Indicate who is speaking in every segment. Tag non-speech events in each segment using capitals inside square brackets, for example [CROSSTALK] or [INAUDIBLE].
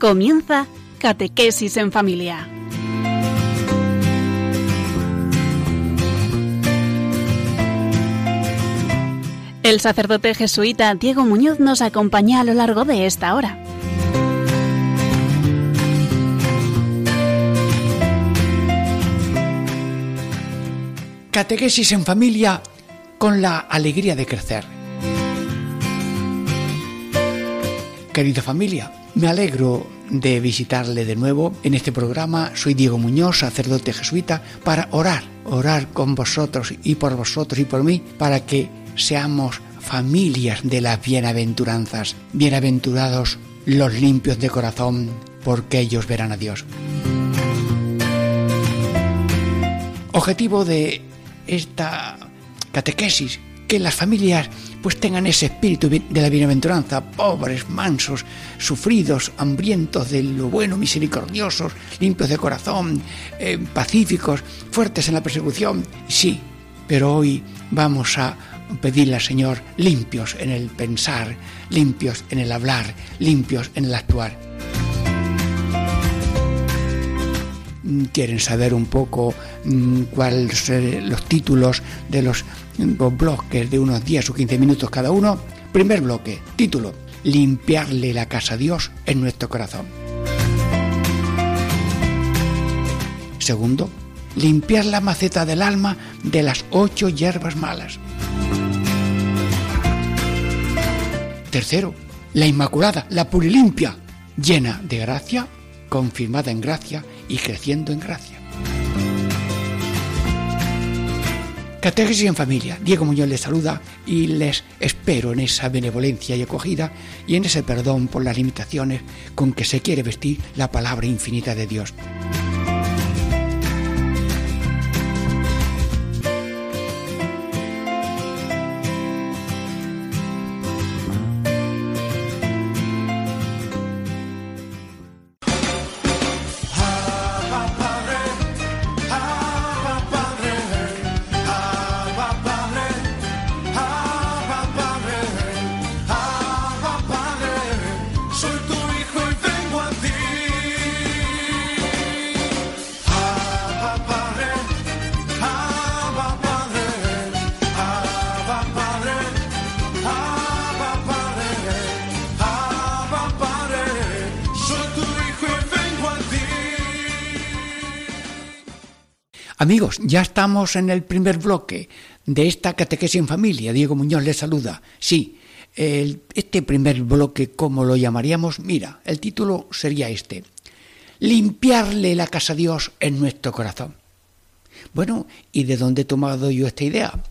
Speaker 1: Comienza Catequesis en Familia. El sacerdote jesuita Diego Muñoz nos acompaña a lo largo de esta hora.
Speaker 2: Catequesis en familia con la alegría de crecer. Querida familia, me alegro de visitarle de nuevo en este programa. Soy Diego Muñoz, sacerdote jesuita, para orar, orar con vosotros y por vosotros y por mí, para que seamos familias de las bienaventuranzas. Bienaventurados los limpios de corazón, porque ellos verán a Dios. Objetivo de esta catequesis, que las familias pues tengan ese espíritu de la bienaventuranza, pobres, mansos, sufridos, hambrientos de lo bueno, misericordiosos, limpios de corazón, eh, pacíficos, fuertes en la persecución. Sí, pero hoy vamos a pedirle al Señor limpios en el pensar, limpios en el hablar, limpios en el actuar. Quieren saber un poco mm, cuáles son los títulos de los bloques de unos 10 o 15 minutos cada uno. Primer bloque, título, limpiarle la casa a Dios en nuestro corazón. Segundo, limpiar la maceta del alma de las ocho hierbas malas. Tercero, la Inmaculada, la purilimpia, llena de gracia, confirmada en gracia y creciendo en gracia. Catequesis en familia. Diego Muñoz les saluda y les espero en esa benevolencia y acogida y en ese perdón por las limitaciones con que se quiere vestir la palabra infinita de Dios. Amigos, ya estamos en el primer bloque de esta catequesis en familia. Diego Muñoz les saluda. Sí, este primer bloque, ¿cómo lo llamaríamos? Mira, el título sería este. Limpiarle la casa a Dios en nuestro corazón. Bueno, ¿y de dónde he tomado yo esta idea?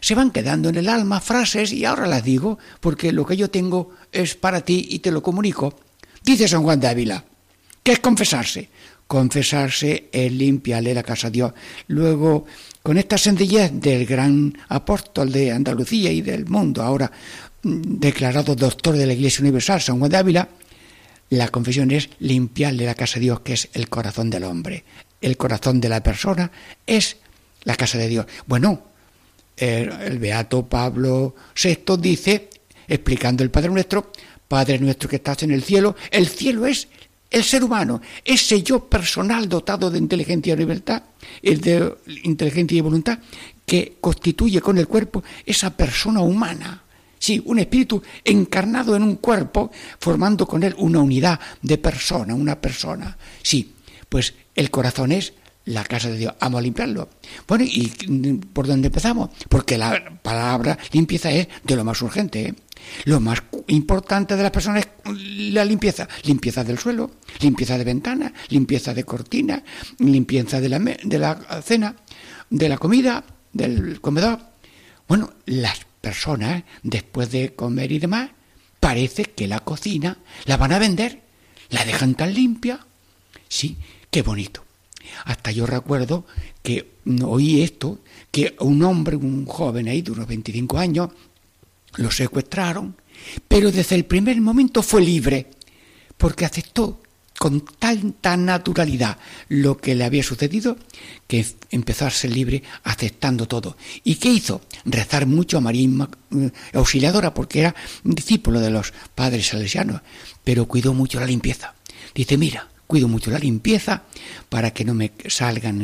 Speaker 2: Se van quedando en el alma frases y ahora las digo porque lo que yo tengo es para ti y te lo comunico. Dice San Juan de Ávila, ¿qué es confesarse? Confesarse es limpiarle la casa a Dios. Luego, con esta sencillez del gran apóstol de Andalucía y del mundo, ahora mm, declarado doctor de la Iglesia Universal, San Juan de Ávila, la confesión es limpiarle la casa a Dios, que es el corazón del hombre. El corazón de la persona es la casa de Dios. Bueno, el, el Beato Pablo VI dice, explicando el Padre Nuestro, Padre nuestro que estás en el cielo, el cielo es el ser humano, ese yo personal dotado de inteligencia y libertad, el de inteligencia y voluntad, que constituye con el cuerpo esa persona humana. Sí, un espíritu encarnado en un cuerpo, formando con él una unidad de persona, una persona. Sí, pues el corazón es la casa de Dios. Vamos a limpiarlo. Bueno, ¿y por dónde empezamos? Porque la palabra limpieza es de lo más urgente. ¿eh? Lo más importante de las personas es la limpieza. Limpieza del suelo, limpieza de ventana, limpieza de cortina, limpieza de la, de la cena, de la comida, del comedor. Bueno, las personas, después de comer y demás, parece que la cocina la van a vender, la dejan tan limpia. Sí, qué bonito. Hasta yo recuerdo que oí esto, que un hombre, un joven ahí de unos 25 años, lo secuestraron, pero desde el primer momento fue libre, porque aceptó con tanta naturalidad lo que le había sucedido, que empezó a ser libre aceptando todo. ¿Y qué hizo? Rezar mucho a María eh, Auxiliadora, porque era discípulo de los padres salesianos, pero cuidó mucho la limpieza. Dice, mira, cuido mucho la limpieza para que no me salgan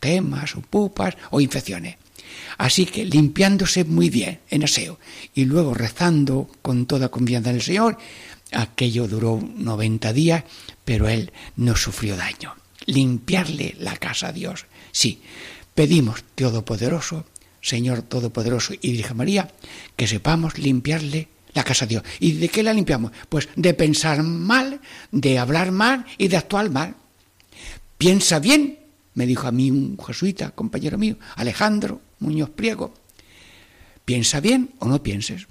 Speaker 2: temas o pupas o infecciones. Así que limpiándose muy bien en aseo y luego rezando con toda confianza en el Señor, aquello duró 90 días, pero él no sufrió daño. Limpiarle la casa a Dios. Sí, pedimos, Todopoderoso, Señor Todopoderoso y Virgen María, que sepamos limpiarle la casa a Dios. ¿Y de qué la limpiamos? Pues de pensar mal, de hablar mal y de actuar mal. Piensa bien me dijo a mí un jesuita, compañero mío, Alejandro Muñoz Priego, piensa bien o no pienses,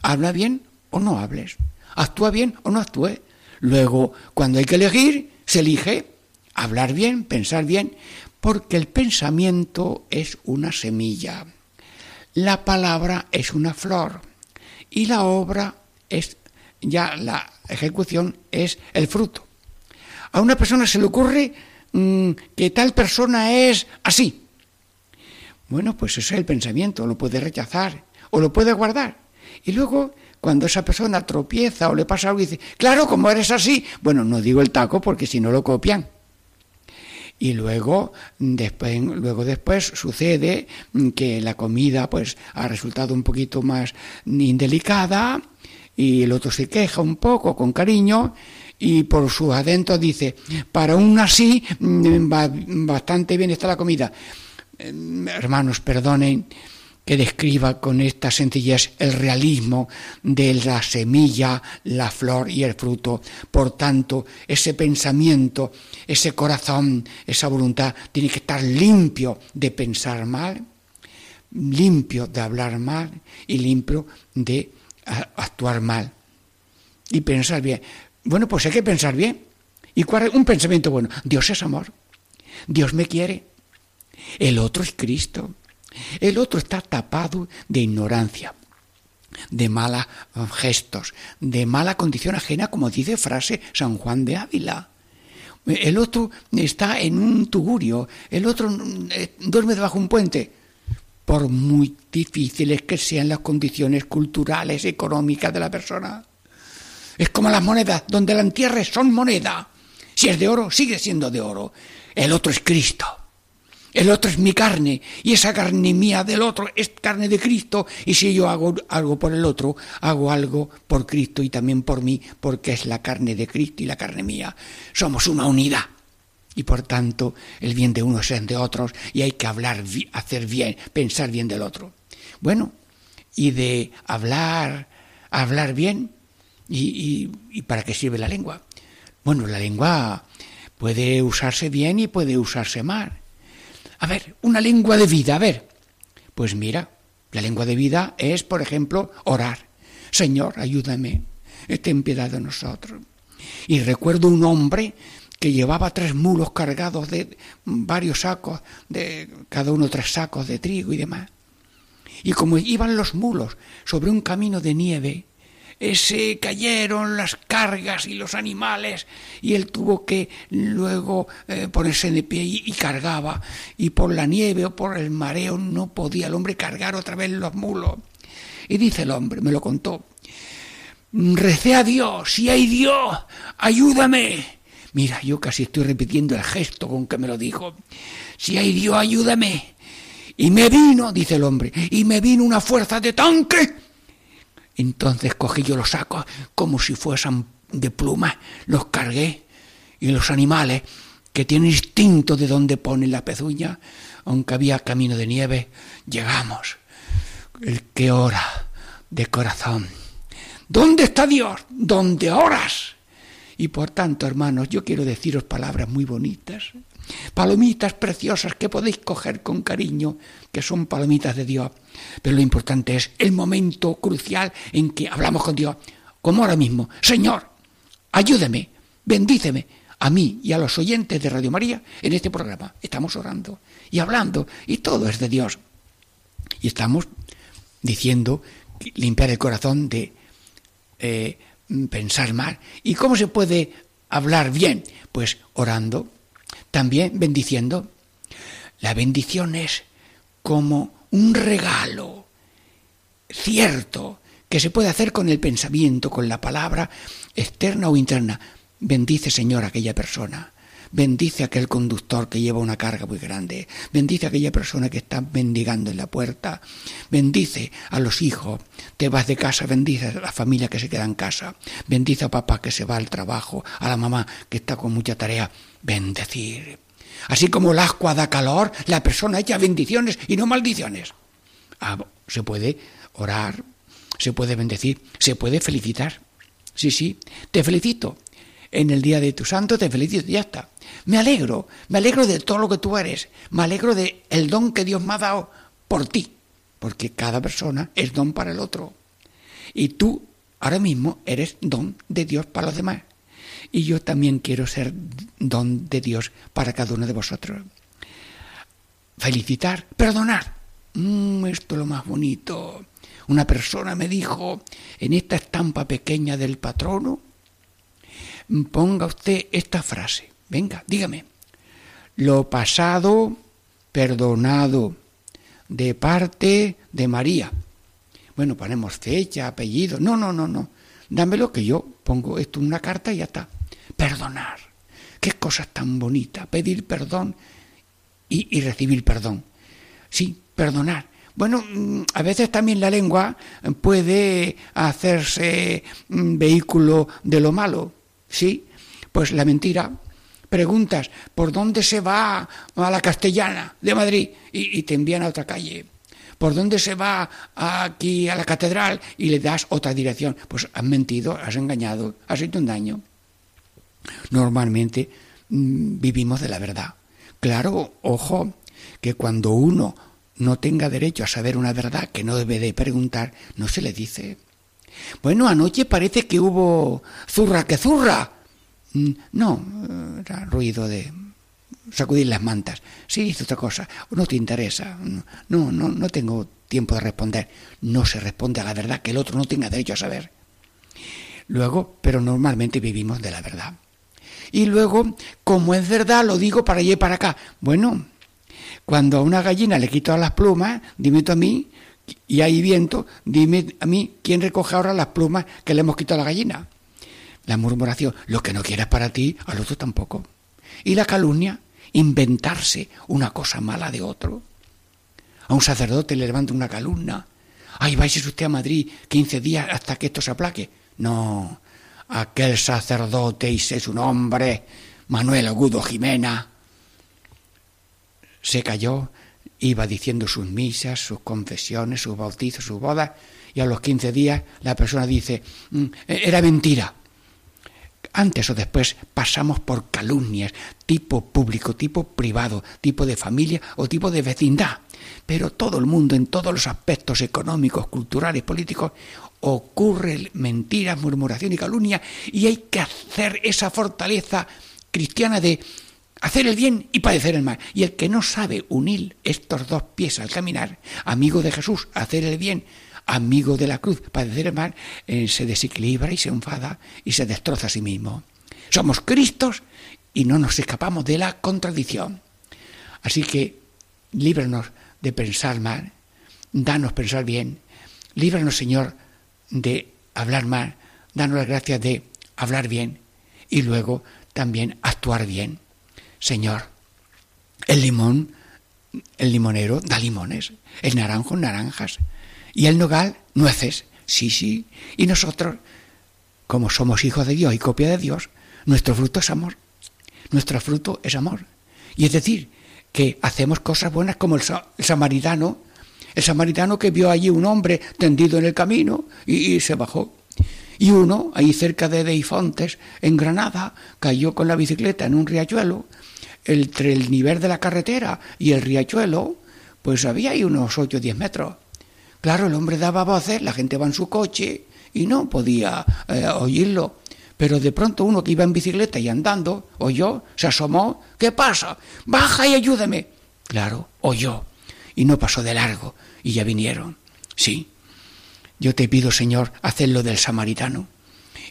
Speaker 2: habla bien o no hables, actúa bien o no actúe. Luego, cuando hay que elegir, se elige hablar bien, pensar bien, porque el pensamiento es una semilla, la palabra es una flor y la obra es ya la ejecución es el fruto. A una persona se le ocurre Mm, que tal persona es así. Bueno, pues ese es el pensamiento, lo puede rechazar o lo puede guardar. Y luego, cuando esa persona tropieza o le pasa algo, dice, claro, como eres así, bueno, no digo el taco porque si no lo copian. Y luego después, luego después sucede que la comida pues ha resultado un poquito más indelicada y el otro se queja un poco con cariño y por su adentro dice, para un así mm, bastante bien está la comida. Em, hermanos, perdonen que describa con esta sencillez el realismo de la semilla, la flor y el fruto. Por tanto, ese pensamiento, ese corazón, esa voluntad tiene que estar limpio de pensar mal, limpio de hablar mal y limpio de actuar mal. Y pensar bien. Bueno, pues hay que pensar bien. ¿Y cuál es un pensamiento bueno? Dios es amor. Dios me quiere. El otro es Cristo. El otro está tapado de ignorancia, de malos gestos, de mala condición ajena, como dice frase San Juan de Ávila. El otro está en un tugurio, el otro eh, duerme debajo de un puente. Por muy difíciles que sean las condiciones culturales, económicas de la persona, es como las monedas, donde la entierres son moneda. Si es de oro, sigue siendo de oro. El otro es Cristo. El otro es mi carne y esa carne mía del otro es carne de Cristo y si yo hago algo por el otro, hago algo por Cristo y también por mí porque es la carne de Cristo y la carne mía. Somos una unidad y por tanto el bien de uno es de otros y hay que hablar, hacer bien, pensar bien del otro. Bueno, y de hablar, hablar bien, ¿Y, para qué sirve la lengua? Bueno, la lengua puede usarse bien y puede usarse mal. A ver, una lengua de vida, a ver. Pues mira, la lengua de vida es, por ejemplo, orar. Señor, ayúdame, ten piedad de nosotros. Y recuerdo un hombre que llevaba tres mulos cargados de varios sacos, de cada uno tres sacos de trigo y demás. Y como iban los mulos sobre un camino de nieve, se cayeron las cargas y los animales y él tuvo que luego eh, ponerse de pie y, cargaba y por la nieve o por el mareo no podía el hombre cargar otra vez los mulos. Y dice el hombre, me lo contó, recé a Dios, si hay Dios, ayúdame. Mira, yo casi estoy repitiendo el gesto con que me lo dijo. Si hay Dios, ayúdame. Y me vino, dice el hombre, y me vino una fuerza de tanque entonces cogí yo los sacos como si fuesen de pluma, los cargué y los animales que tienen instinto de dónde ponen la pezuña, aunque había camino de nieve, llegamos. El que ora de corazón. ¿Dónde está Dios? ¿Dónde oras? Y por tanto, hermanos, yo quiero deciros palabras muy bonitas, palomitas preciosas que podéis coger con cariño, que son palomitas de Dios. Pero lo importante es el momento crucial en que hablamos con Dios, como ahora mismo. Señor, ayúdeme, bendíceme a mí y a los oyentes de Radio María en este programa. Estamos orando y hablando y todo es de Dios. Y estamos diciendo limpiar el corazón de eh, pensar mal. ¿Y cómo se puede hablar bien? Pues orando, también bendiciendo. La bendición es como un regalo cierto que se puede hacer con el pensamiento, con la palabra externa o interna. Bendice, Señor, a aquella persona. Bendice a aquel conductor que lleva una carga muy grande. Bendice a aquella persona que está mendigando en la puerta. Bendice a los hijos. Te vas de casa, bendice a la familia que se queda en casa. Bendice a papá que se va al trabajo, a la mamá que está con mucha tarea. Bendecir. Así como el agua da calor, la persona echa bendiciones y no maldiciones. Ah, se puede orar, se puede bendecir, se puede felicitar. Sí, sí, te felicito. En el día de tu santo te felicito, ya está. Me alegro, me alegro de todo lo que tú eres, me alegro de el don que Dios me ha dado por ti, porque cada persona es don para el otro. Y tú ahora mismo eres don de Dios para los demás. Y yo también quiero ser don de Dios para cada uno de vosotros. Felicitar, perdonar. Mm, esto es lo más bonito. Una persona me dijo, en esta estampa pequeña del patrono, ponga usted esta frase. Venga, dígame. Lo pasado, perdonado, de parte de María. Bueno, ponemos fecha, apellido. No, no, no, no. Dámelo que yo pongo esto en una carta y ya está. Perdonar. Qué cosa tan bonita. Pedir perdón y, y recibir perdón. Sí, perdonar. Bueno, mm, a veces también la lengua puede hacerse mm, vehículo de lo malo, ¿sí? Pues la mentira. Preguntas, ¿por dónde se va a la castellana de Madrid? Y, te envían a otra calle. ¿Por dónde se va aquí a la catedral? Y le das otra dirección. Pues has mentido, has engañado, has hecho un daño. Normalmente mm, vivimos de la verdad. Claro, ojo, que cuando uno no tenga derecho a saber una verdad que no debe de preguntar, no se le dice. Bueno, anoche parece que hubo zurra que zurra. Mm, no, era ruido de sacudir las mantas. Sí, dice otra cosa. No te interesa. No, no, no tengo tiempo de responder. No se responde a la verdad que el otro no tenga derecho a saber. Luego, pero normalmente vivimos de la verdad. Y luego, como es verdad, lo digo para allá y para acá. Bueno, cuando a una gallina le quito las plumas, dime tú a mí, y hay viento, dime a mí quién recoge ahora las plumas que le hemos quitado a la gallina. La murmuración, lo que no quieras para ti, al otro tampoco. Y la calumnia, inventarse una cosa mala de otro. A un sacerdote le levanta una calumnia. Ay, vais usted a Madrid 15 días hasta que esto se aplaque. No, aquel sacerdote y es un hombre, Manuel Agudo Jimena, se cayó, iba diciendo sus misas, sus confesiones, sus bautizos, sus bodas, y a los 15 días la persona dice, mm, era mentira. Antes o después pasamos por calumnias, tipo público, tipo privado, tipo de familia o tipo de vecindad. Pero todo el mundo, en todos los aspectos económicos, culturales, políticos, ocurre mentiras, murmuración y calumnia, y hay que hacer esa fortaleza cristiana de hacer el bien y padecer el mal. Y el que no sabe unir estos dos pies al caminar, amigo de Jesús, hacer el bien, amigo de la cruz, padecer el mal, eh, se desequilibra y se enfada y se destroza a sí mismo. Somos Cristos y no nos escapamos de la contradicción. Así que líbranos de pensar mal, danos pensar bien, líbranos, Señor, de hablar mal, danos las gracias de hablar bien y luego también actuar bien. Señor, el limón, el limonero da limones, el naranjo naranjas y el nogal nueces. Sí, sí. Y nosotros, como somos hijos de Dios y copia de Dios, nuestro fruto es amor. Nuestro fruto es amor. Y es decir, que hacemos cosas buenas como el, samaritano, el samaritano que vio allí un hombre tendido en el camino y, se bajó. Y uno, ahí cerca de Deifontes, en Granada, cayó con la bicicleta en un riachuelo entre el nivel de la carretera y el riachuelo, pues había ahí unos 8 o 10 metros. Claro, el hombre daba voces, la gente va en su coche y no podía eh, oírlo. Pero de pronto uno que iba en bicicleta y andando, oyó, se asomó, ¿qué pasa? Baja y ayúdame. Claro, oyó. Y no pasó de largo. Y ya vinieron. Sí. Yo te pido, Señor, hacerlo del samaritano.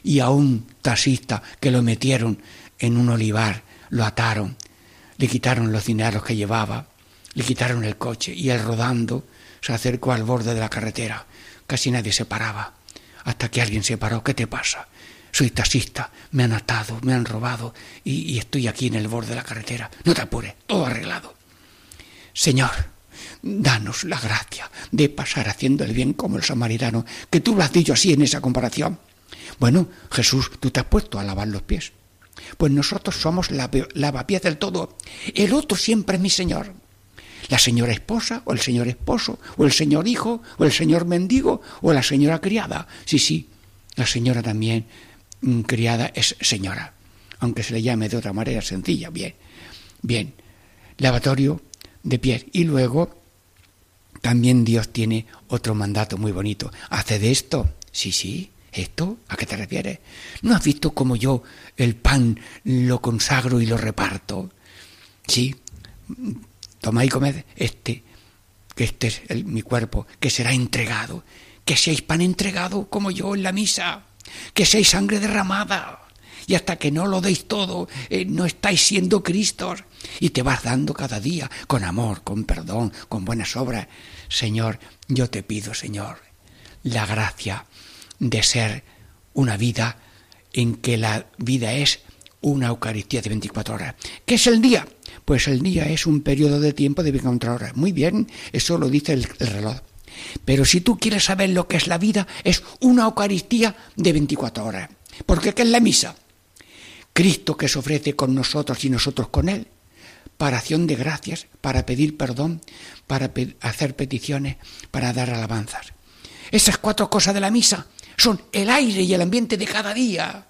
Speaker 2: Y a un taxista que lo metieron en un olivar, lo ataron le quitaron los dineros que llevaba, le quitaron el coche y él rodando se acercó al borde de la carretera. Casi nadie se paraba, hasta que alguien se paró. ¿Qué te pasa? soy taxista, me han atado, me han robado y, estoy aquí en el borde de la carretera. No te apures, todo arreglado. Señor, danos la gracia de pasar haciendo el bien como el samaritano, que tú lo has dicho así en esa comparación. Bueno, Jesús, tú te has puesto a lavar los pies. Pues nosotros somos la lavapiés del todo. El otro siempre es mi Señor. La señora esposa, o el señor esposo, o el señor hijo, o el señor mendigo, o la señora criada. Sí, sí, la señora también mm, criada es señora, aunque se le llame de otra manera sencilla. Bien, bien. Lavatorio de pies. Y luego también Dios tiene otro mandato muy bonito. Hace de esto. Sí, sí. ¿Esto? ¿A qué te refieres? ¿No has visto cómo yo el pan lo consagro y lo reparto? Sí. Tomad y comed este, que este es mi cuerpo, que será entregado. Que seáis pan entregado como yo en la misa. Que seáis sangre derramada. Y hasta que no lo deis todo, eh, no estáis siendo Cristos. Y te vas dando cada día con amor, con perdón, con buenas obras. Señor, yo te pido, Señor, la gracia de ser una vida en que la vida es una Eucaristía de 24 horas. ¿Qué es el día? Pues el día es un periodo de tiempo de 24 horas. Muy bien, eso lo dice el, el, reloj. Pero si tú quieres saber lo que es la vida, es una Eucaristía de 24 horas. Porque ¿qué es la misa? Cristo que se ofrece con nosotros y nosotros con Él, para acción de gracias, para pedir perdón, para hacer peticiones, para dar alabanzas. Esas cuatro cosas de la misa son el aire y el ambiente de cada día.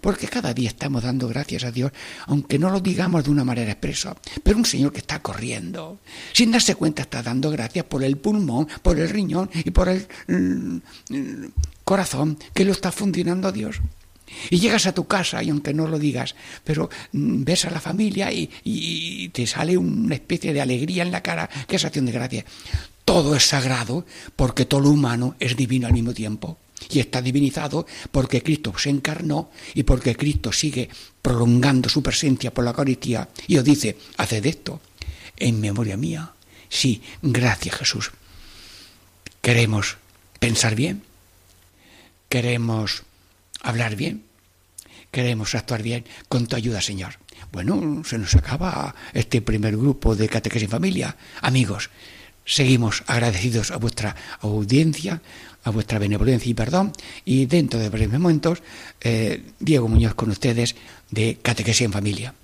Speaker 2: Porque cada día estamos dando gracias a Dios, aunque no lo digamos de una manera expresa. Pero un Señor que está corriendo, sin darse cuenta, está dando gracias por el pulmón, por el riñón y por el mm, corazón que lo está funcionando a Dios. Y llegas a tu casa y aunque no lo digas, pero mm, ves a la familia y, y, te sale una especie de alegría en la cara, que es acción de gracia. Todo es sagrado porque todo lo humano es divino al mismo tiempo y está divinizado porque Cristo se encarnó y porque Cristo sigue prolongando su presencia por la Eucaristía y os dice, haced esto en memoria mía. Sí, gracias Jesús. Queremos pensar bien, queremos hablar bien, queremos actuar bien con tu ayuda, Señor. Bueno, se nos acaba este primer grupo de Catequesis en Familia. Amigos, seguimos agradecidos a vuestra audiencia, a vuestra benevolencia y perdón. Y dentro de breves momentos, eh, Diego Muñoz con ustedes de Catequesis en Familia.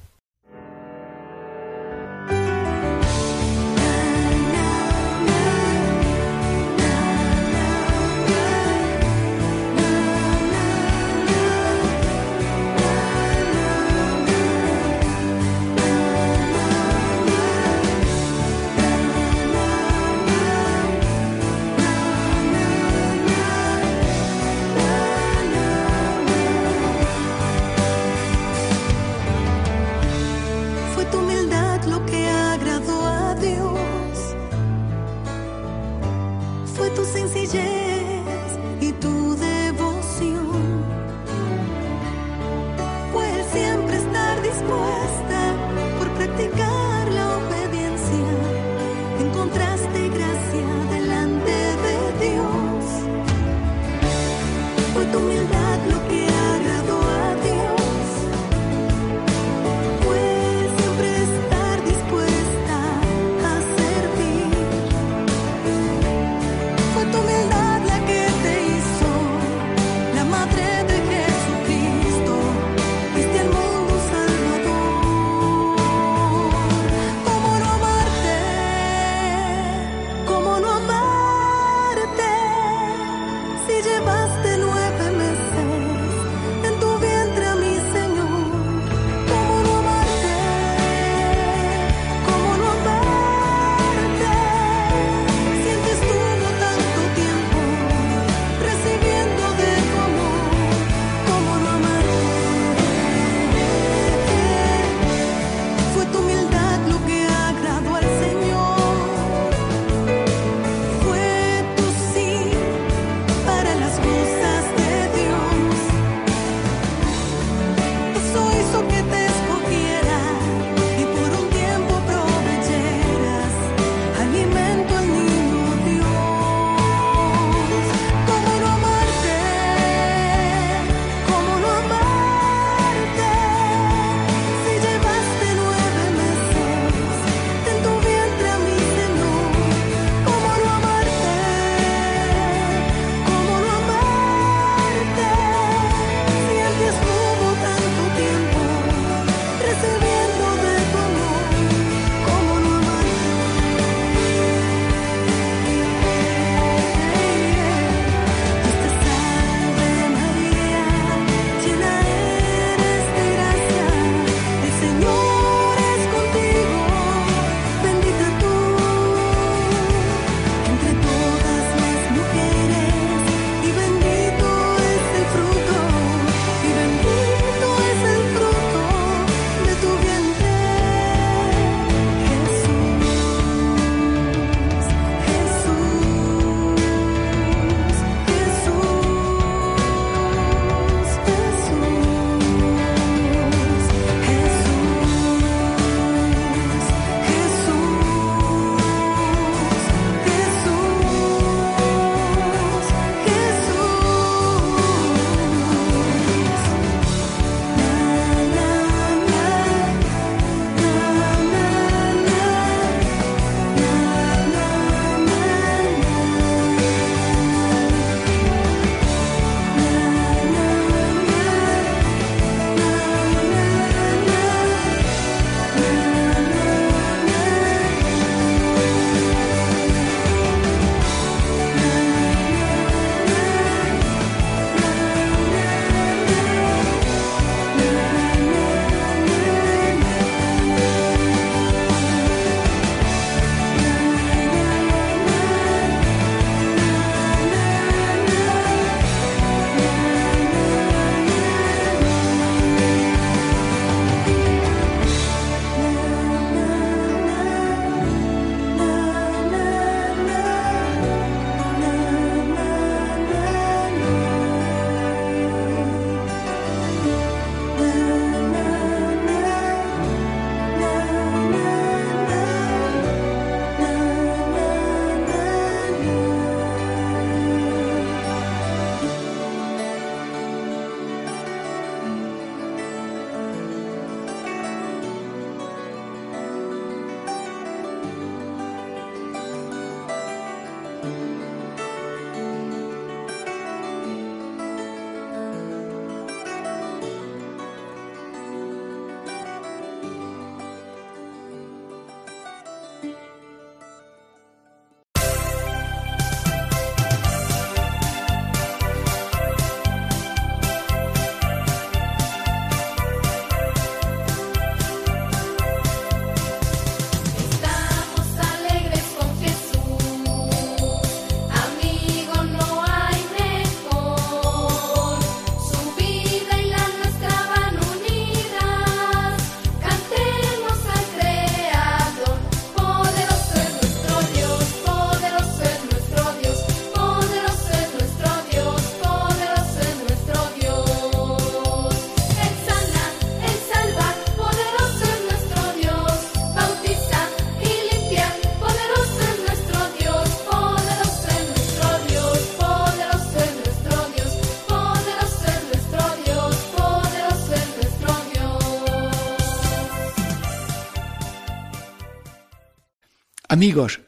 Speaker 2: Amigos,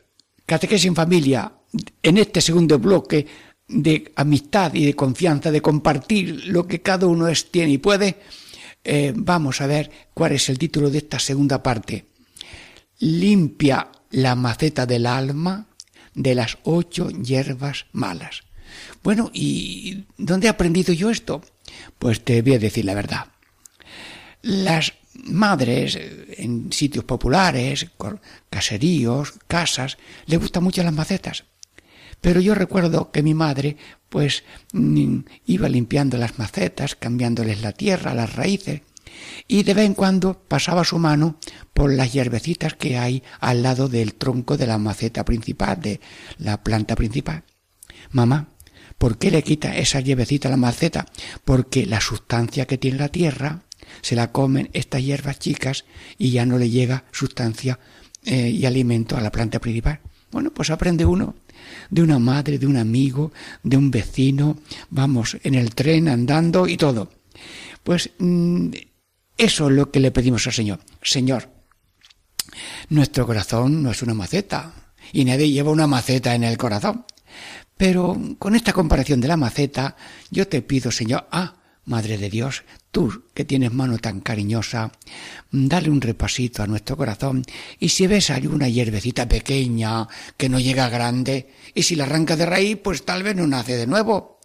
Speaker 2: Catequesis en Familia, en este segundo bloque de amistad y de confianza, de compartir lo que cada uno es, tiene y puede, eh, vamos a ver cuál es el título de esta segunda parte. Limpia la maceta del alma de las ocho hierbas malas. Bueno, ¿y dónde he aprendido yo esto? Pues te voy a decir la verdad. Las madres en sitios populares, caseríos, casas, les gustan mucho las macetas. Pero yo recuerdo que mi madre, pues, mm, iba limpiando las macetas, cambiándoles la tierra, las raíces, y de vez en cuando pasaba su mano por las hierbecitas que hay al lado del tronco de la maceta principal, de la planta principal. Mamá, ¿por qué le quita esa hierbecita a la maceta? Porque la sustancia que tiene la tierra se la comen estas hierbas chicas y ya no le llega sustancia eh, y alimento a la planta principal. Bueno, pues aprende uno de una madre, de un amigo, de un vecino, vamos, en el tren andando y todo. Pues mm, eso es lo que le pedimos al Señor. Señor, nuestro corazón no es una maceta y nadie lleva una maceta en el corazón. Pero con esta comparación de la maceta, yo te pido, Señor, ah, Madre de Dios, tú que tienes mano tan cariñosa, dale un repasito a nuestro corazón y si ves alguna hierbecita pequeña que no llega grande y si la arranca de raíz, pues tal vez no nace de nuevo.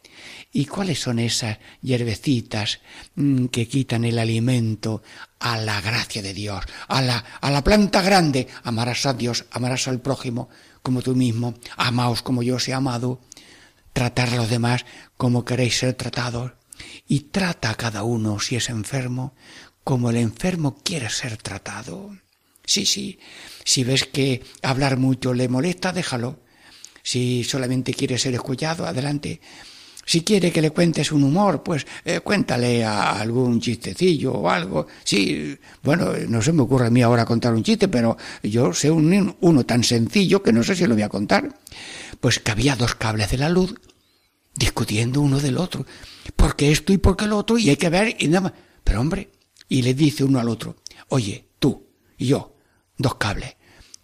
Speaker 2: ¿Y cuáles son esas hierbecitas mm, que quitan el alimento a la gracia de Dios, a la, a la planta grande? Amarás a Dios, amarás al prójimo como tú mismo, amaos como yo os he amado, tratar a los demás como queréis ser tratados y trata a cada uno, si es enfermo, como el enfermo quiere ser tratado. Sí, sí, si ves que hablar mucho le molesta, déjalo. Si solamente quiere ser escuchado, adelante. Si quiere que le cuentes un humor, pues eh, cuéntale a algún chistecillo o algo. Sí, bueno, no se me ocurre a mí ahora contar un chiste, pero yo sé un, uno tan sencillo que no sé si lo voy a contar. Pues que había dos cables de la luz discutiendo uno del otro. Porque esto y porque lo otro, y hay que ver, y nada más. Pero hombre, y le dice uno al otro, oye, tú y yo, dos cables,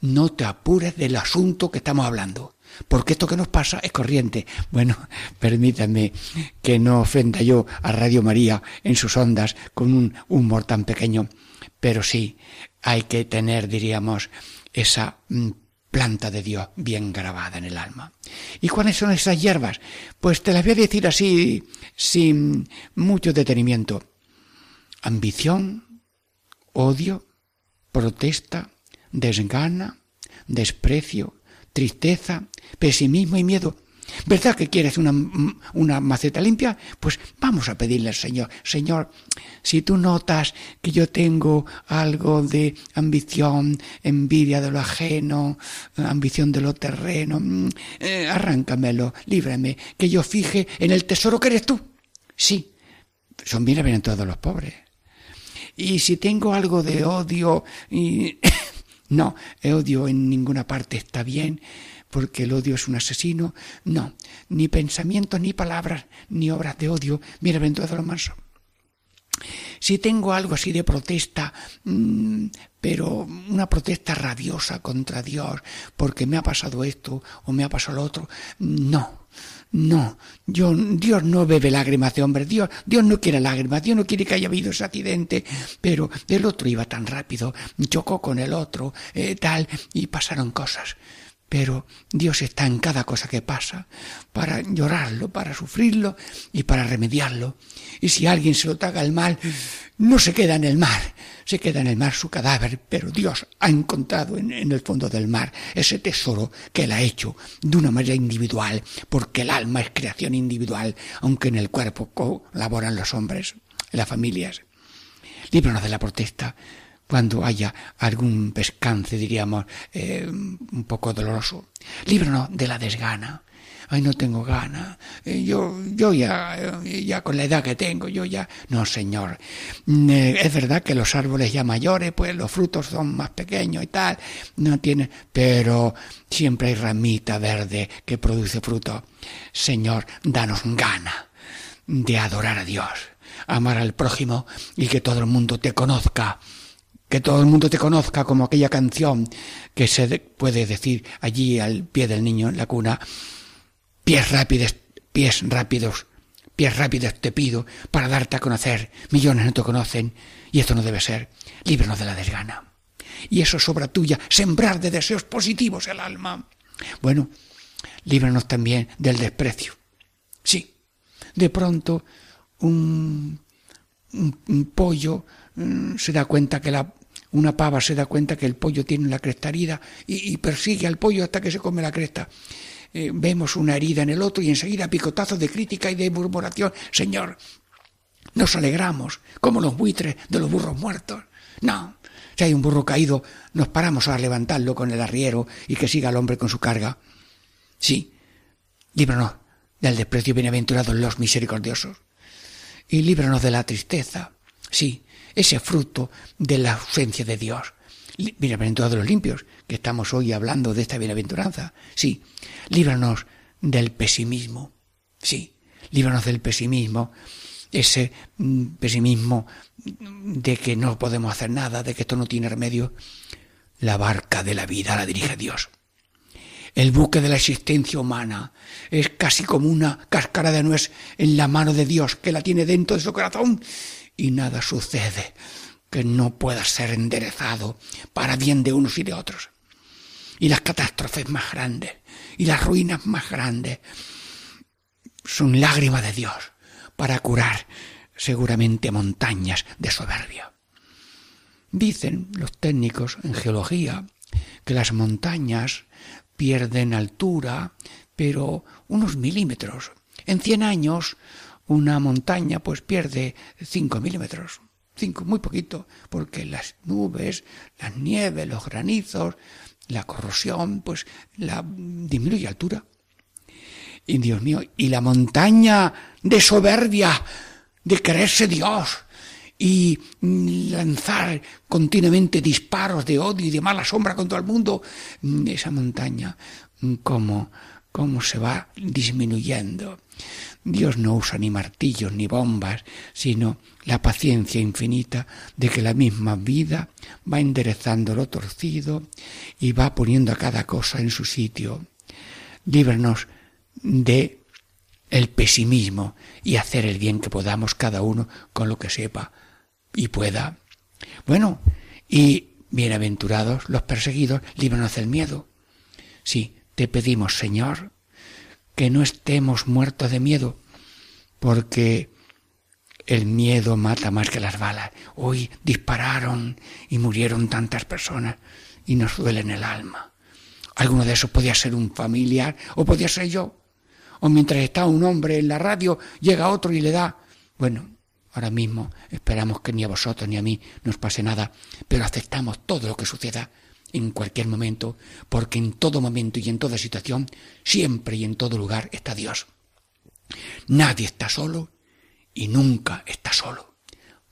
Speaker 2: no te apures del asunto que estamos hablando, porque esto que nos pasa es corriente. [LAUGHS] Bueno, permítame que no ofenda yo a Radio María en sus ondas con un humor tan pequeño, pero sí hay que tener, diríamos, esa mm, planta de Dios bien grabada en el alma. ¿Y cuáles son esas hierbas? Pues te las voy a decir así, sin mucho detenimiento. Ambición, odio, protesta, desgana, desprecio, tristeza, pesimismo y miedo. ¿Verdad que quieres una, una, maceta limpia? Pues vamos a pedirle al Señor, Señor, si tú notas que yo tengo algo de ambición, envidia de lo ajeno, ambición de lo terreno, mm, eh, arráncamelo, líbrame, que yo fije en el tesoro que eres tú. Sí, son bienaventurados los pobres. Y si tengo algo de odio, [COUGHS] no, odio en ninguna parte está bien, porque el odio es un asesino. No, ni pensamientos, ni palabras, ni obras de odio. Bienaventurado lo manso. Si tengo algo así de protesta, mm, pero una protesta rabiosa contra Dios, porque me ha pasado esto o me ha pasado lo otro, no. No, Dios no bebe lágrimas de hombre, Dios, Dios no quiere lágrimas, Dios no quiere que haya habido ese accidente, pero el otro iba tan rápido, chocó con el otro, eh, tal, y pasaron cosas. Pero Dios está en cada cosa que pasa para llorarlo, para sufrirlo y para remediarlo. Y si alguien se lo traga el mal, no se queda en el mar, se queda en el mar su cadáver, pero Dios ha encontrado en, el fondo del mar ese tesoro que él ha hecho de una manera individual, porque el alma es creación individual, aunque en el cuerpo colaboran los hombres, las familias. Líbranos de la protesta, cuando haya algún pescance, diríamos, eh, un poco doloroso. Líbranos de la desgana. Ay, no tengo gana. Eh, yo, yo ya, ya con la edad que tengo, yo ya. No, señor. Mm, eh, es verdad que los árboles ya mayores, pues los frutos son más pequeños y tal. No tiene, pero siempre hay ramita verde que produce fruto. Señor, danos gana de adorar a Dios, amar al prójimo y que todo el mundo te conozca que todo el mundo te conozca como aquella canción que se puede decir allí al pie del niño en la cuna, pies rápidos, pies rápidos, pies rápidos te pido para darte a conocer, millones no te conocen y esto no debe ser, líbranos de la desgana. Y eso es obra tuya, sembrar de deseos positivos el alma. Bueno, líbranos también del desprecio. Sí, de pronto un, un pollo Mm, se da cuenta que la, una pava se da cuenta que el pollo tiene la cresta herida y, persigue al pollo hasta que se come la cresta. Eh, vemos una herida en el otro y enseguida picotazos de crítica y de murmuración. Señor, nos alegramos como los buitres de los burros muertos. No, si hay un burro caído, nos paramos a levantarlo con el arriero y que siga el hombre con su carga. Sí, líbranos del desprecio bienaventurados los misericordiosos. Y líbranos de la tristeza. Sí, ese fruto de la ausencia de Dios. Bienaventurados los limpios, que estamos hoy hablando de esta bienaventuranza. Sí, líbranos del pesimismo. Sí, líbranos del pesimismo, ese mm, pesimismo de que no podemos hacer nada, de que esto no tiene remedio. La barca de la vida la dirige Dios. El buque de la existencia humana es casi como una cáscara de nuez en la mano de Dios que la tiene dentro de su corazón y nada sucede que no pueda ser enderezado para bien de unos y de otros. Y las catástrofes más grandes y las ruinas más grandes son lágrimas de Dios para curar seguramente montañas de soberbia. Dicen los técnicos en geología que las montañas pierden altura, pero unos milímetros. En cien años una montaña pues pierde 5 milímetros, cinco, muy poquito, porque las nubes, las nieves, los granizos, la corrosión, pues la disminuye altura. Y Dios mío, y la montaña de soberbia, de creerse Dios, y lanzar continuamente disparos de odio y de mala sombra contra el mundo, esa montaña, cómo, cómo se va disminuyendo. Dios no usa ni martillos ni bombas, sino la paciencia infinita de que la misma vida va enderezando lo torcido y va poniendo a cada cosa en su sitio. Líbranos de el pesimismo y hacer el bien que podamos cada uno con lo que sepa y pueda. Bueno, y bienaventurados los perseguidos, líbranos del miedo. Sí, te pedimos, Señor, que no estemos muertos de miedo, porque el miedo mata más que las balas. Hoy dispararon y murieron tantas personas y nos duele en el alma. Alguno de esos podía ser un familiar o podía ser yo. O mientras está un hombre en la radio, llega otro y le da. Bueno, ahora mismo esperamos que ni a vosotros ni a mí nos pase nada, pero aceptamos todo lo que suceda en cualquier momento, porque en todo momento y en toda situación, siempre y en todo lugar está Dios. Nadie está solo y nunca está solo,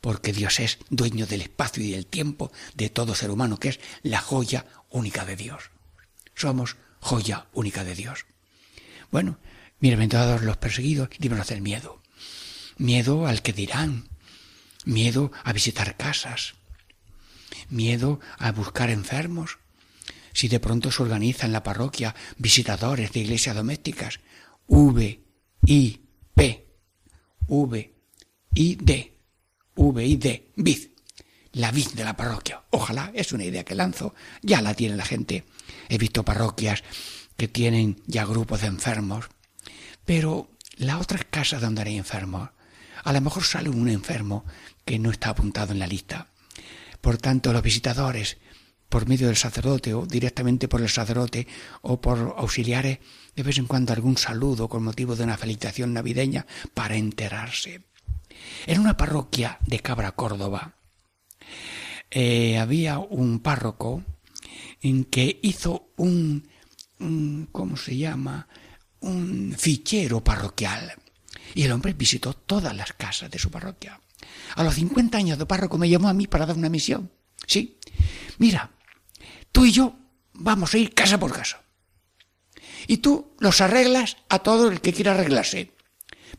Speaker 2: porque Dios es dueño del espacio y del tiempo de todo ser humano, que es la joya única de Dios. Somos joya única de Dios. Bueno, bienaventurados los perseguidos, líbranos del miedo. Miedo al que dirán, miedo a visitar casas, miedo a buscar enfermos. Si de pronto se organiza en la parroquia visitadores de iglesias domésticas, V, I, P, V, I, D, V, I, D, vid, la vid de la parroquia. Ojalá, es una idea que lanzo, ya la tiene la gente. He visto parroquias que tienen ya grupos de enfermos, pero la otra casa donde hay enfermos, a lo mejor sale un enfermo que no está apuntado en la lista. Por tanto, los visitadores, por medio del sacerdote o directamente por el sacerdote o por auxiliares, de vez en cuando algún saludo con motivo de una felicitación navideña para enterarse. En una parroquia de Cabra, Córdoba, eh, había un párroco en que hizo un, un, ¿cómo se llama? un fichero parroquial. Y el hombre visitó todas las casas de su parroquia. A los 50 años de párroco me llamó a mí para dar una misión. Sí, mira, tú y yo vamos a ir casa por casa. Y tú los arreglas a todo el que quiera arreglarse.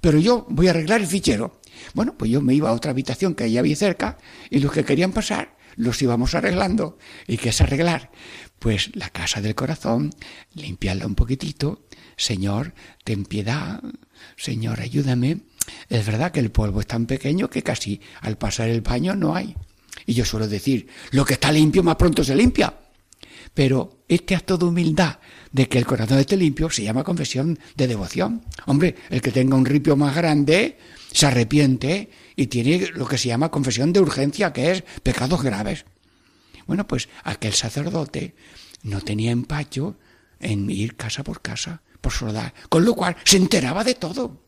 Speaker 2: Pero yo voy a arreglar el fichero. Bueno, pues yo me iba a otra habitación que allá había cerca y los que querían pasar los íbamos arreglando. ¿Y qué es arreglar? Pues la casa del corazón, limpiarla un poquitito. Señor, ten piedad. Señor, ayúdame. Es verdad que el polvo es tan pequeño que casi al pasar el baño no hay. Y yo suelo decir, lo que está limpio más pronto se limpia. Pero este acto de humildad de que el corazón esté limpio se llama confesión de devoción. Hombre, el que tenga un ripio más grande se arrepiente y tiene lo que se llama confesión de urgencia, que es pecados graves. Bueno, pues aquel sacerdote no tenía empacho en ir casa por casa, por soledad, con lo cual se enteraba de todo.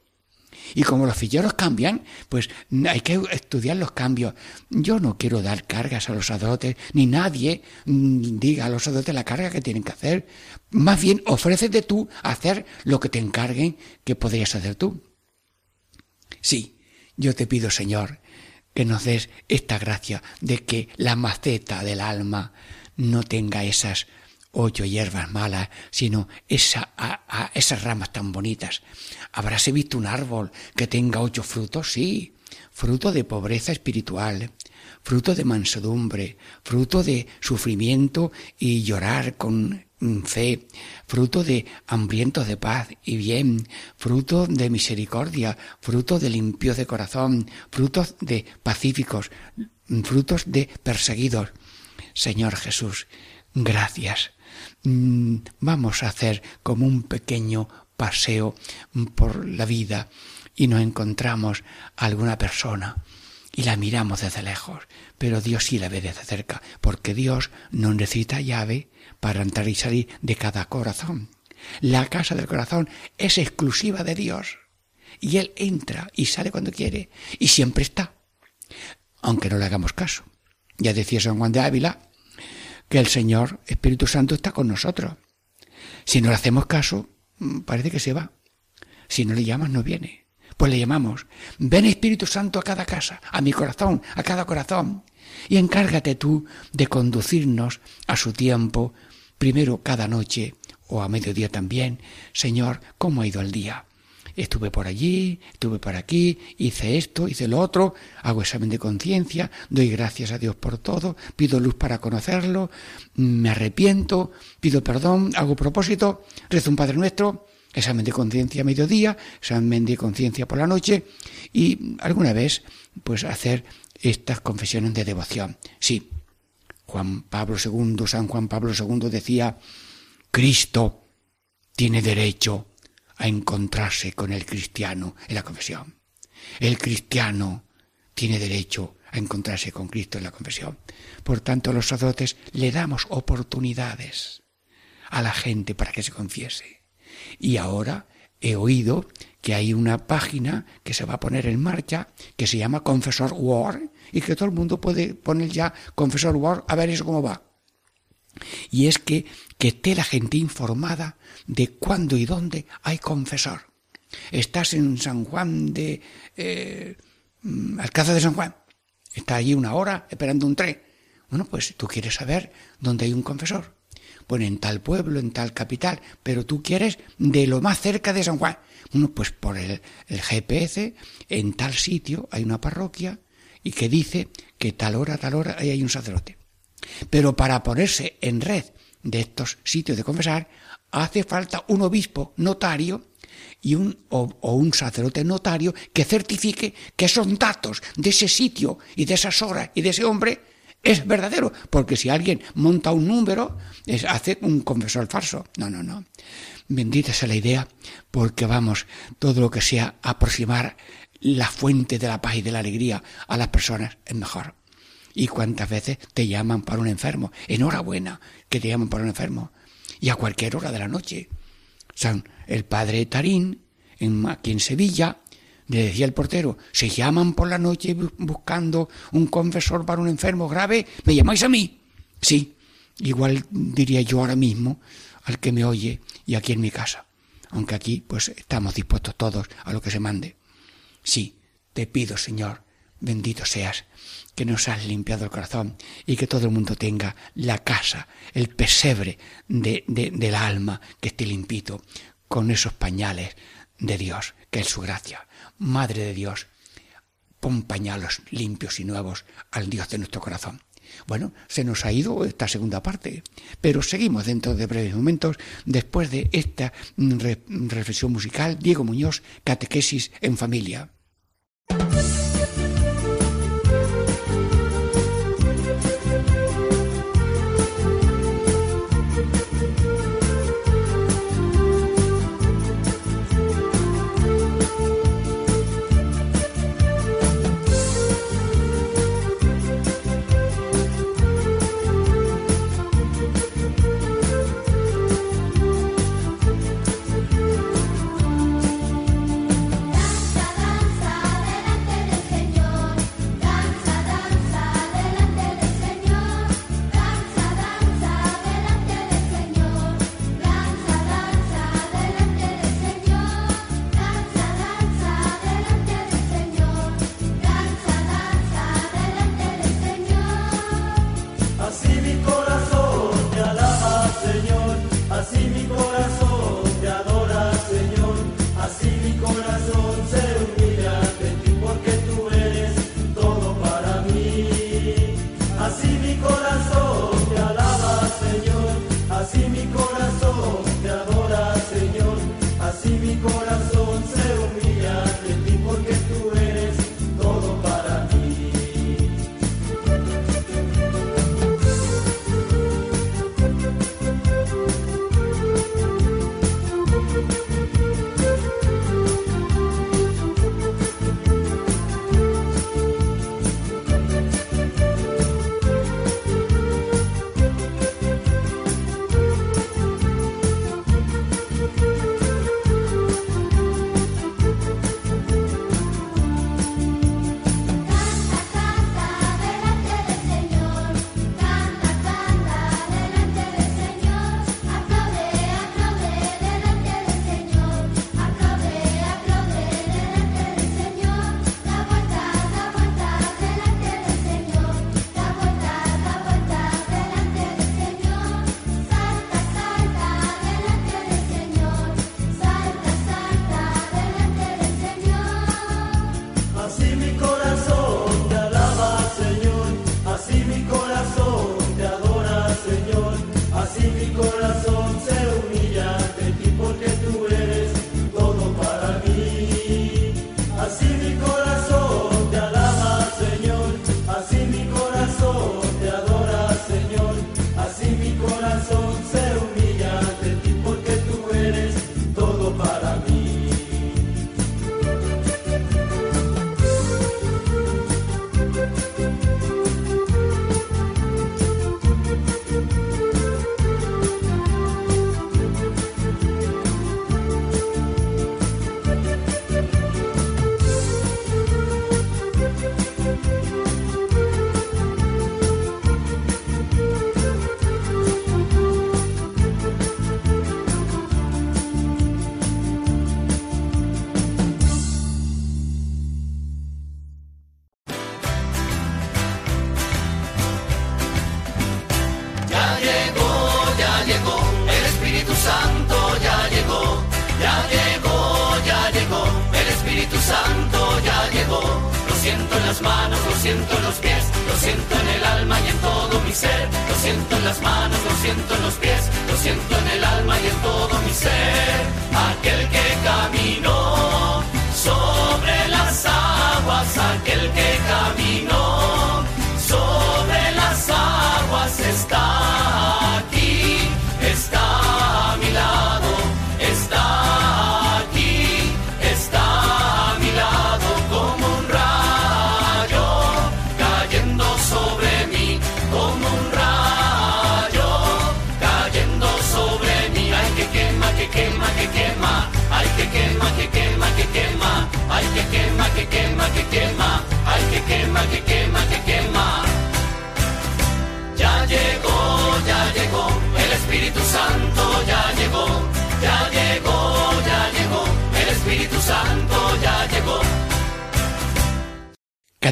Speaker 2: Y como los filleros cambian, pues hay que estudiar los cambios. Yo no quiero dar cargas a los sacerdotes, ni nadie mm, diga a los sacerdotes la carga que tienen que hacer. Más bien, ofrécete tú hacer lo que te encarguen que podrías hacer tú. Sí, yo te pido, Señor, que nos des esta gracia de que la maceta del alma no tenga esas ocho hierbas malas, sino esa, esas ramas tan bonitas. ¿Habráse visto un árbol que tenga ocho frutos? Sí, fruto de pobreza espiritual, fruto de mansedumbre, fruto de sufrimiento y llorar con fe, fruto de hambrientos de paz y bien, fruto de misericordia, fruto de limpios de corazón, frutos de pacíficos, frutos de perseguidos. Señor Jesús, gracias Mm, vamos a hacer como un pequeño paseo por la vida y nos encontramos a alguna persona y la miramos desde lejos, pero Dios sí la ve desde cerca, porque Dios no necesita llave para entrar y salir de cada corazón. La casa del corazón es exclusiva de Dios y Él entra y sale cuando quiere y siempre está, aunque no le hagamos caso. Ya decía San Juan de Ávila, que el Señor Espíritu Santo está con nosotros. Si no le hacemos caso, mm, parece que se va. Si no le llamas, no viene. Pues le llamamos, ven Espíritu Santo a cada casa, a mi corazón, a cada corazón, y encárgate tú de conducirnos a su tiempo, primero cada noche o a mediodía también. Señor, ¿cómo ha ido el día? estuve por allí, estuve por aquí, hice esto, hice lo otro, hago examen de conciencia, doy gracias a Dios por todo, pido luz para conocerlo, me arrepiento, pido perdón, hago propósito, rezo un Padre Nuestro, examen de conciencia a mediodía, examen de conciencia por la noche y alguna vez pues hacer estas confesiones de devoción. Sí, Juan Pablo II, San Juan Pablo II decía, Cristo tiene derecho a encontrarse con el cristiano en la confesión. El cristiano tiene derecho a encontrarse con Cristo en la confesión. Por tanto, los sacerdotes le damos oportunidades a la gente para que se confiese. Y ahora he oído que hay una página que se va a poner en marcha que se llama Confesor War y que todo el mundo puede poner ya Confesor War a ver eso cómo va. Y es que, que esté la gente informada de cuándo y dónde hay confesor. Estás en San Juan de... Eh, mm, Alcázar de San Juan. Está allí una hora esperando un tren. Bueno, pues tú quieres saber dónde hay un confesor. Bueno, en tal pueblo, en tal capital, pero tú quieres de lo más cerca de San Juan. Bueno, pues por el, GPS, en tal sitio hay una parroquia y que dice que tal hora, tal hora, ahí hay un sacerdote. Pero para ponerse en red de estos sitios de confesar, hace falta un obispo notario y un, o, un sacerdote notario que certifique que esos datos de ese sitio y de esas horas y de ese hombre es verdadero, porque si alguien monta un número, es, hace un confesor falso. No, no, no. Bendita sea la idea, porque vamos, todo lo que sea aproximar la fuente de la paz y de la alegría a las personas es mejor. ¿Y cuántas veces te llaman para un enfermo? Enhorabuena que te llaman para un enfermo. Y a cualquier hora de la noche. San el padre Tarín, en, aquí en Sevilla, decía el portero, se llaman por la noche buscando un confesor para un enfermo grave, ¿me llamáis a mí? Sí, igual diría yo ahora mismo al que me oye y aquí en mi casa. Aunque aquí pues estamos dispuestos todos a lo que se mande. Sí, te pido, Señor, bendito seas, que nos has limpiado el corazón y que todo el mundo tenga la casa, el pesebre de, del alma que esté limpito con esos pañales de Dios, que es su gracia. Madre de Dios, pon pañalos limpios y nuevos al Dios de nuestro corazón.
Speaker 3: Bueno, se nos ha ido esta segunda parte, pero seguimos dentro de breves momentos después de esta mm, reflexión musical. Diego Muñoz, Catequesis en Familia.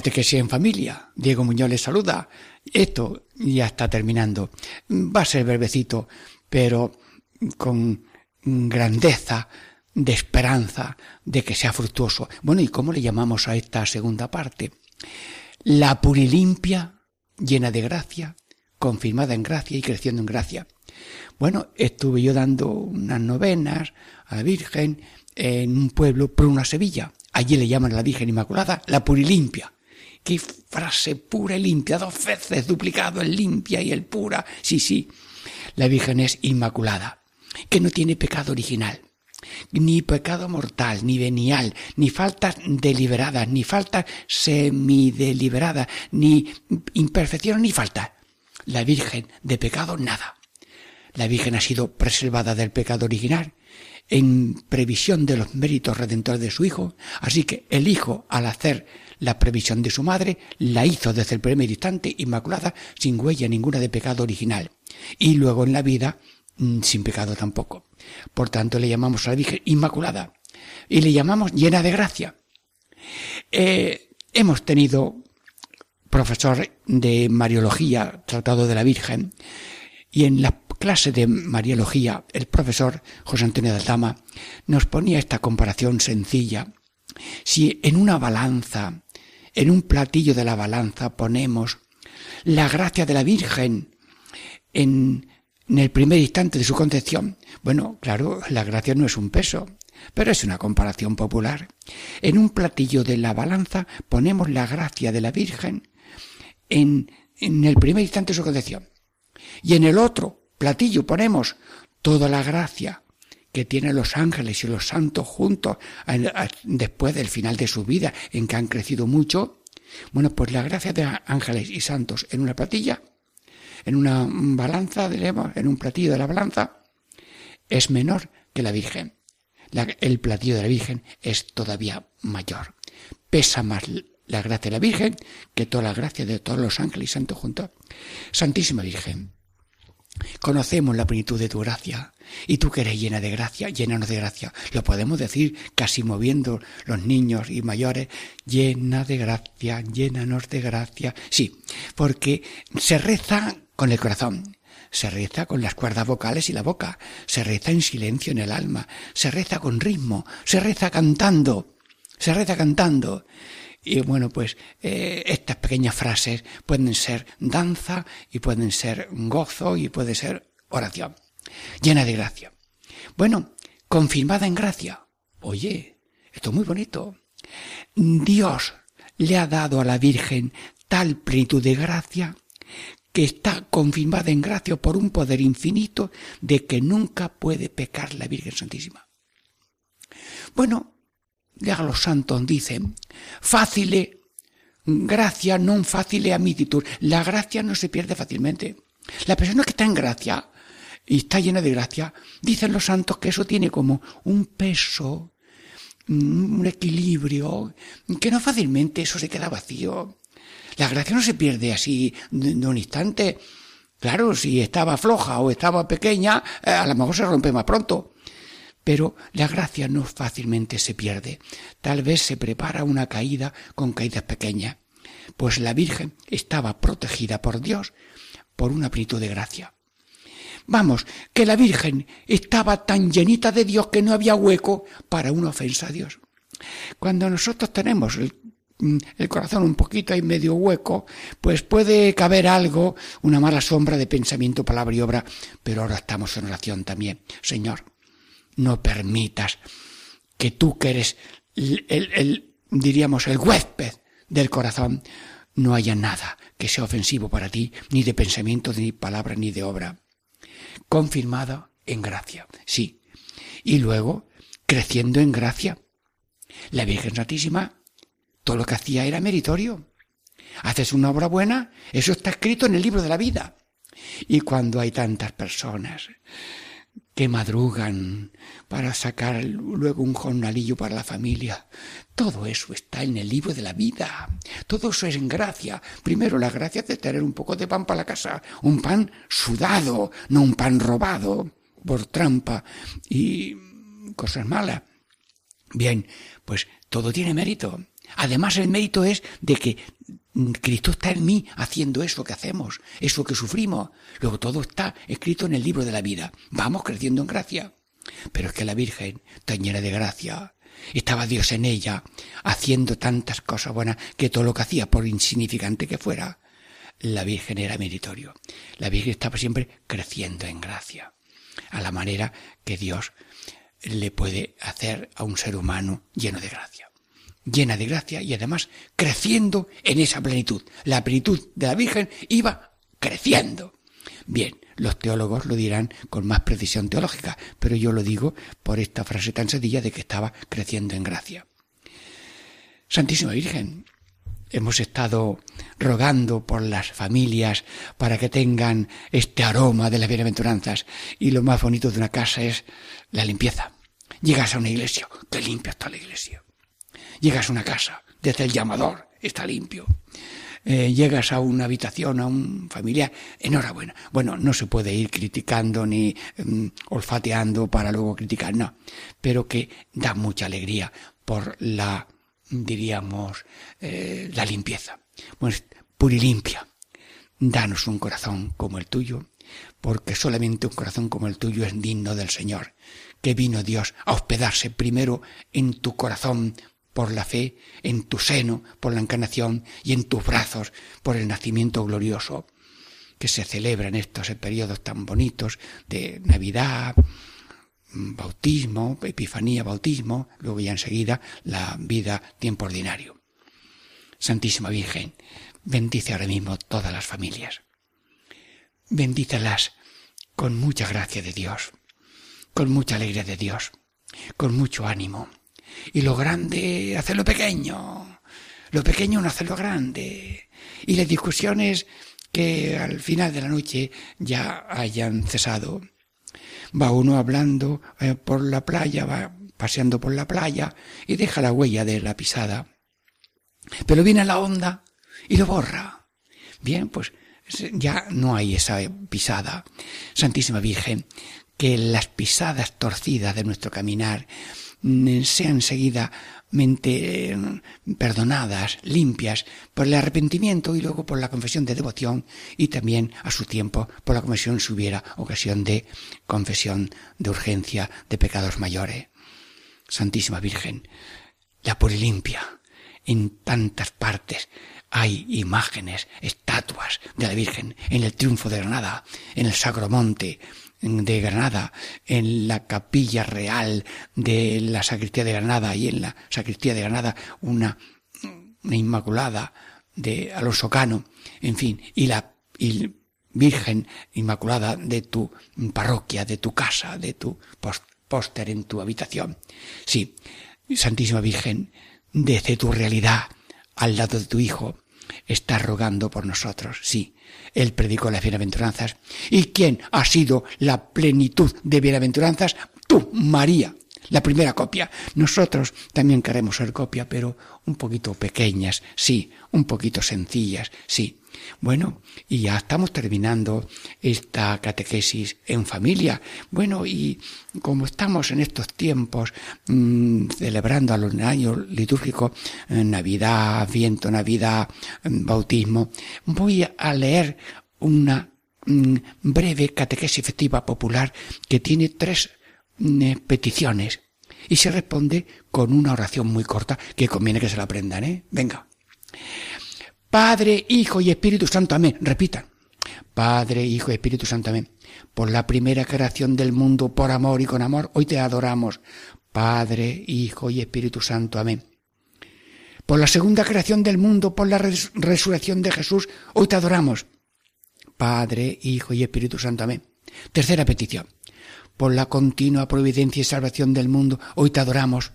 Speaker 3: Que sea en familia. Diego Muñoz les saluda. Esto ya está terminando. Va a ser brevecito, pero con grandeza de esperanza de que sea fructuoso. Bueno, ¿y cómo le llamamos a esta segunda parte? La purilimpia
Speaker 2: llena de gracia, confirmada en gracia y creciendo en gracia. Bueno, estuve yo dando unas novenas a la Virgen en un pueblo por una Sevilla. Allí le llaman a la Virgen Inmaculada la Purilimpia. Qué frase pura y limpia, dos veces duplicado el limpia y el pura. Sí, sí, la Virgen es Inmaculada, que no tiene pecado original ni pecado mortal, ni venial, ni faltas deliberadas, ni faltas semideliberadas, ni imperfección, ni falta. La Virgen de pecado nada. La Virgen ha sido preservada del pecado original en previsión de los méritos redentores de su Hijo, así que el Hijo, al hacer la previsión de su madre, la hizo desde el primer instante inmaculada, sin huella ninguna de pecado original. Y luego en la vida, mm, sin pecado tampoco. Por tanto, le llamamos a la Virgen Inmaculada y le llamamos llena de gracia. Eh, hemos tenido profesor de Mariología, tratado de la Virgen, y en la clase de Mariología, el profesor José Antonio de Aldama nos ponía esta comparación sencilla. Si en una balanza, en un platillo de la balanza ponemos la gracia de la Virgen en el primer instante de su concepción. Bueno, claro, la gracia no es un peso, pero es una comparación popular. En un platillo de la balanza ponemos la gracia de la Virgen en, en el primer instante de su concepción. Y en el otro platillo ponemos toda la gracia que tienen los ángeles y los santos juntos después del final de su vida, en que han crecido mucho. Bueno, pues la gracia de ángeles y santos en una platilla en una balanza, en un platillo de la balanza, es menor que la Virgen. el platillo de la Virgen es todavía mayor. Pesa más la gracia de la Virgen que toda la gracia de todos los ángeles y santos juntos. Santísima Virgen, conocemos la plenitud de tu gracia, y tú que eres llena de gracia, llénanos de gracia. Lo podemos decir casi moviendo los niños y mayores, llena de gracia, llénanos de gracia. Sí, porque se reza con el corazón, se reza con las cuerdas vocales y la boca, se reza en silencio en el alma, se reza con ritmo, se reza cantando, se reza cantando. Y bueno, pues eh, estas pequeñas frases pueden ser danza y pueden ser gozo y puede ser oración, llena de gracia. Bueno, confirmada en gracia. Oye, esto es muy bonito. Dios le ha dado a la Virgen tal plenitud de gracia que está confirmada en gracia por un poder infinito de que nunca puede pecar la Virgen Santísima. Bueno, ya los santos dicen, fácil gracia non fácil amititud. La gracia no se pierde fácilmente. La persona que está en gracia y está llena de gracia, dicen los santos que eso tiene como un peso, un equilibrio, que no fácilmente eso se queda vacío. La gracia no se pierde así de, un instante. Claro, si estaba floja o estaba pequeña, eh, a lo mejor se rompe más pronto. Pero la gracia no fácilmente se pierde. Tal vez se prepara una caída con caídas pequeñas. Pues la Virgen estaba protegida por Dios por una plenitud de gracia. Vamos, que la Virgen estaba tan llenita de Dios que no había hueco para una ofensa a Dios. Cuando nosotros tenemos el Mm, el corazón un poquito ahí medio hueco, pues puede caber algo, una mala sombra de pensamiento, palabra y obra, pero ahora estamos en oración también. Señor, no permitas que tú que eres el, el, diríamos, el huésped del corazón, no haya nada que sea ofensivo para ti, ni de pensamiento, ni palabra, ni de obra. Confirmado en gracia, sí. Y luego, creciendo en gracia. La Virgen Santísima todo lo que hacía era meritorio. Haces una obra buena, eso está escrito en el libro de la vida. Y cuando hay tantas personas que madrugan para sacar luego un jornalillo para la familia. Todo eso está en el libro de la vida. Todo eso es en gracia. Primero la gracia de tener un poco de pan para la casa, un pan sudado, no un pan robado por trampa y cosas malas. Bien, pues todo tiene mérito. Además, el mérito es de que Cristo está en mí haciendo eso que hacemos, eso que sufrimos. Luego todo está escrito en el libro de la vida. Vamos creciendo en gracia. Pero es que la Virgen, tan llena de gracia, estaba Dios en ella, haciendo tantas cosas buenas que todo lo que hacía, por insignificante que fuera, la Virgen era meritorio. La Virgen estaba siempre creciendo en gracia, a la manera que Dios le puede hacer a un ser humano lleno de gracia. Llena de gracia y además creciendo en esa plenitud. La plenitud de la Virgen iba creciendo. Bien, los teólogos lo dirán con más precisión teológica, pero yo lo digo por esta frase tan sencilla de que estaba creciendo en gracia. Santísima Virgen, hemos estado rogando por las familias para que tengan este aroma de las bienaventuranzas y lo más bonito de una casa es la limpieza. Llegas a una iglesia, qué limpia está la iglesia. Llegas a una casa, desde el llamador está limpio. Eh, llegas a una habitación, a un familiar, enhorabuena. Bueno, no se puede ir criticando ni mm, olfateando para luego criticar, no, pero que da mucha alegría por la, diríamos, eh, la limpieza. Pues purilimpia. Danos un corazón como el tuyo, porque solamente un corazón como el tuyo es digno del Señor, que vino Dios a hospedarse primero en tu corazón por la fe, en tu seno por la encarnación y en tus brazos por el nacimiento glorioso que se celebra en estos periodos tan bonitos de Navidad, bautismo, epifanía, bautismo, luego ya enseguida la vida tiempo ordinario. Santísima Virgen, bendice ahora mismo todas las familias. Bendícelas con mucha gracia de Dios, con mucha alegría de Dios, con mucho ánimo, y lo grande hacerlo pequeño, lo pequeño no hacerlo grande, y las discusiones que al final de la noche ya hayan cesado. Va uno hablando eh, por la playa, va paseando por la playa y deja la huella de la pisada. Pero viene la onda y lo borra. Bien, pues ya no hay esa pisada. Santísima Virgen, que las pisadas torcidas de nuestro caminar sean seguidamente eh, perdonadas, limpias, por el arrepentimiento y luego por la confesión de devoción y también a su tiempo por la confesión si hubiera ocasión de confesión de urgencia de pecados mayores. Santísima Virgen, la limpia en tantas partes hay imágenes, estatuas de la Virgen en el triunfo de Granada, en el Sacro Monte, de Granada, en la capilla real de la sacristía de Granada y en la sacristía de Granada una, una Inmaculada de Alonso Cano, en fin, y la Virgen Inmaculada de tu parroquia, de tu casa, de tu póster en tu habitación. Sí, Santísima Virgen, desde tu realidad al lado de tu Hijo, está rogando por nosotros, sí, él predicó las bienaventuranzas. ¿Y quién ha sido la plenitud de bienaventuranzas? Tú, María, la primera copia. Nosotros también queremos ser copia, pero un poquito pequeñas, sí, un poquito sencillas, sí. Bueno, y ya estamos terminando esta catequesis en familia. Bueno, y como estamos en estos tiempos mmm, celebrando al año litúrgico, eh, Navidad, Viento, Navidad, mm, bautismo, voy a leer una mmm, breve catequesis efectiva popular que tiene tres mmm, peticiones y se responde con una oración muy corta que conviene que se la aprendan, ¿eh? Venga. Padre, Hijo y Espíritu Santo. Amén. Repitan. Padre, Hijo y Espíritu Santo. Amén. Por la primera creación del mundo, por amor y con amor, hoy te adoramos. Padre, Hijo y Espíritu Santo. Amén. Por la segunda creación del mundo, por la resurrección de Jesús, hoy te adoramos. Padre, Hijo y Espíritu Santo. Amén. Tercera petición. Por la continua providencia y salvación del mundo, hoy te adoramos.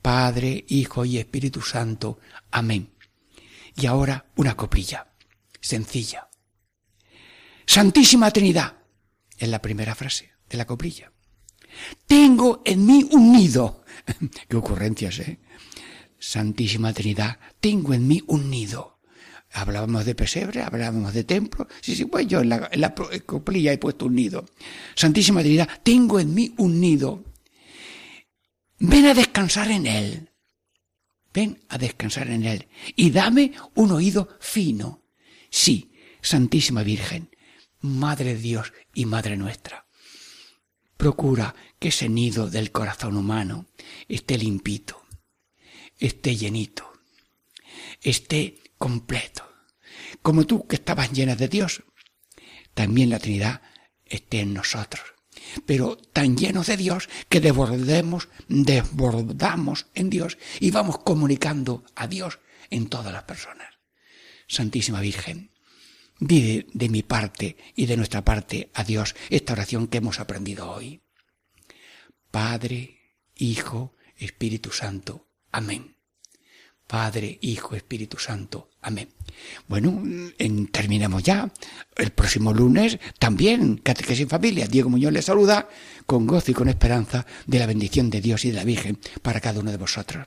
Speaker 2: Padre, Hijo y Espíritu Santo. Amén. Y ahora una coprilla, sencilla. Santísima Trinidad, en la primera frase de la coprilla. Tengo en mí un nido. [LAUGHS] Qué ocurrencias, ¿eh? Santísima Trinidad, tengo en mí un nido. Hablábamos de pesebre, hablábamos de templo. Sí, sí, pues yo en la, en la coprilla he puesto un nido. Santísima Trinidad, tengo en mí un nido. Ven a descansar en él. Ven a descansar en él y dame un oído fino. Sí, Santísima Virgen, Madre de Dios y Madre nuestra. Procura que ese nido del corazón humano esté limpito, esté llenito, esté completo, como tú que estabas llena de Dios, también la Trinidad esté en nosotros. Pero tan llenos de Dios que desbordemos, desbordamos en Dios y vamos comunicando a Dios en todas las personas. Santísima Virgen, di de, mi parte y de nuestra parte a Dios esta oración que hemos aprendido hoy. Padre, Hijo, Espíritu Santo. Amén. Padre, Hijo, Espíritu Santo. Amén. Bueno, terminamos ya. El próximo lunes también, Catequesis Familia. Diego Muñoz les saluda con gozo y con esperanza de la bendición de Dios y de la Virgen para cada uno de vosotros.